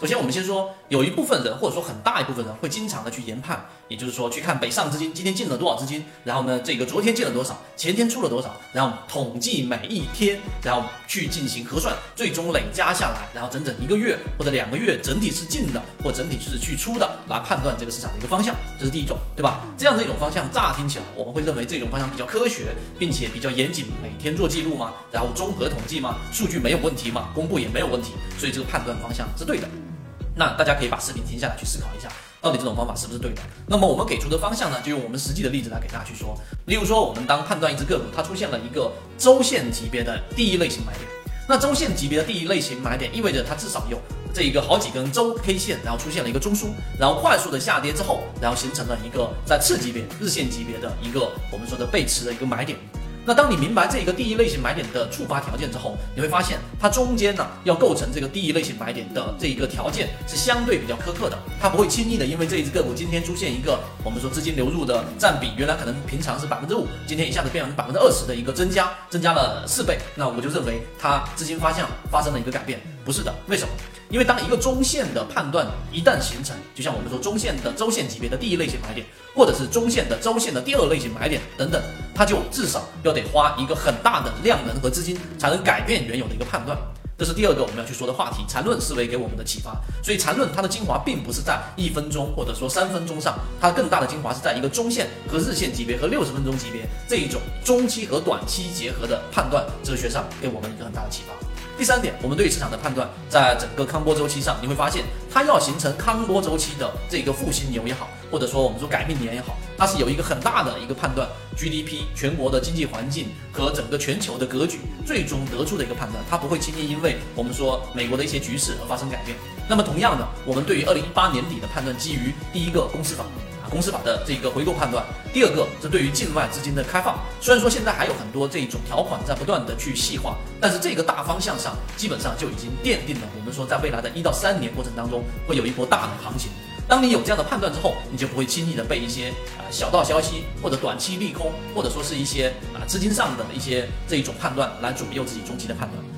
首先，我们先说有一部分人，或者说很大一部分人会经常的去研判，也就是说去看北上资金今天进了多少资金，然后呢，这个昨天进了多少，前天出了多少，然后统计每一天，然后去进行核算，最终累加下来，然后整整一个月或者两个月整体是进的，或整体是去出的，来判断这个市场的一个方向，这是第一种，对吧？这样的一种方向，乍听起来我们会认为这种方向比较科学，并且比较严谨，每天做记录吗？然后综合统计吗？数据没有问题吗？公布也没有问题，所以这个判断方向是对的。那大家可以把视频停下来去思考一下，到底这种方法是不是对的？那么我们给出的方向呢，就用我们实际的例子来给大家去说。例如说，我们当判断一只个股它出现了一个周线级别的第一类型买点，那周线级别的第一类型买点意味着它至少有这一个好几根周 K 线，然后出现了一个中枢，然后快速的下跌之后，然后形成了一个在次级别日线级别的一个我们说的背驰的一个买点。那当你明白这一个第一类型买点的触发条件之后，你会发现它中间呢要构成这个第一类型买点的这一个条件是相对比较苛刻的，它不会轻易的因为这一只个股今天出现一个我们说资金流入的占比原来可能平常是百分之五，今天一下子变成百分之二十的一个增加，增加了四倍，那我就认为它资金方向发生了一个改变，不是的，为什么？因为当一个中线的判断一旦形成，就像我们说中线的周线级别的第一类型买点，或者是中线的周线的第二类型买点等等，它就至少要得花一个很大的量能和资金才能改变原有的一个判断。这是第二个我们要去说的话题，缠论思维给我们的启发。所以缠论它的精华并不是在一分钟或者说三分钟上，它更大的精华是在一个中线和日线级别和六十分钟级别这一种中期和短期结合的判断哲学上给我们一个很大的启发。第三点，我们对市场的判断，在整个康波周期上，你会发现它要形成康波周期的这个复兴牛也好，或者说我们说改命年也好，它是有一个很大的一个判断，GDP 全国的经济环境和整个全球的格局，最终得出的一个判断，它不会轻易因为我们说美国的一些局势而发生改变。那么同样的，我们对于二零一八年底的判断，基于第一个公司法。公司法的这个回购判断，第二个是对于境外资金的开放。虽然说现在还有很多这种条款在不断的去细化，但是这个大方向上基本上就已经奠定了我们说在未来的一到三年过程当中会有一波大的行情。当你有这样的判断之后，你就不会轻易的被一些啊小道消息或者短期利空，或者说是一些啊资金上的一些这一种判断来左右自己中期的判断。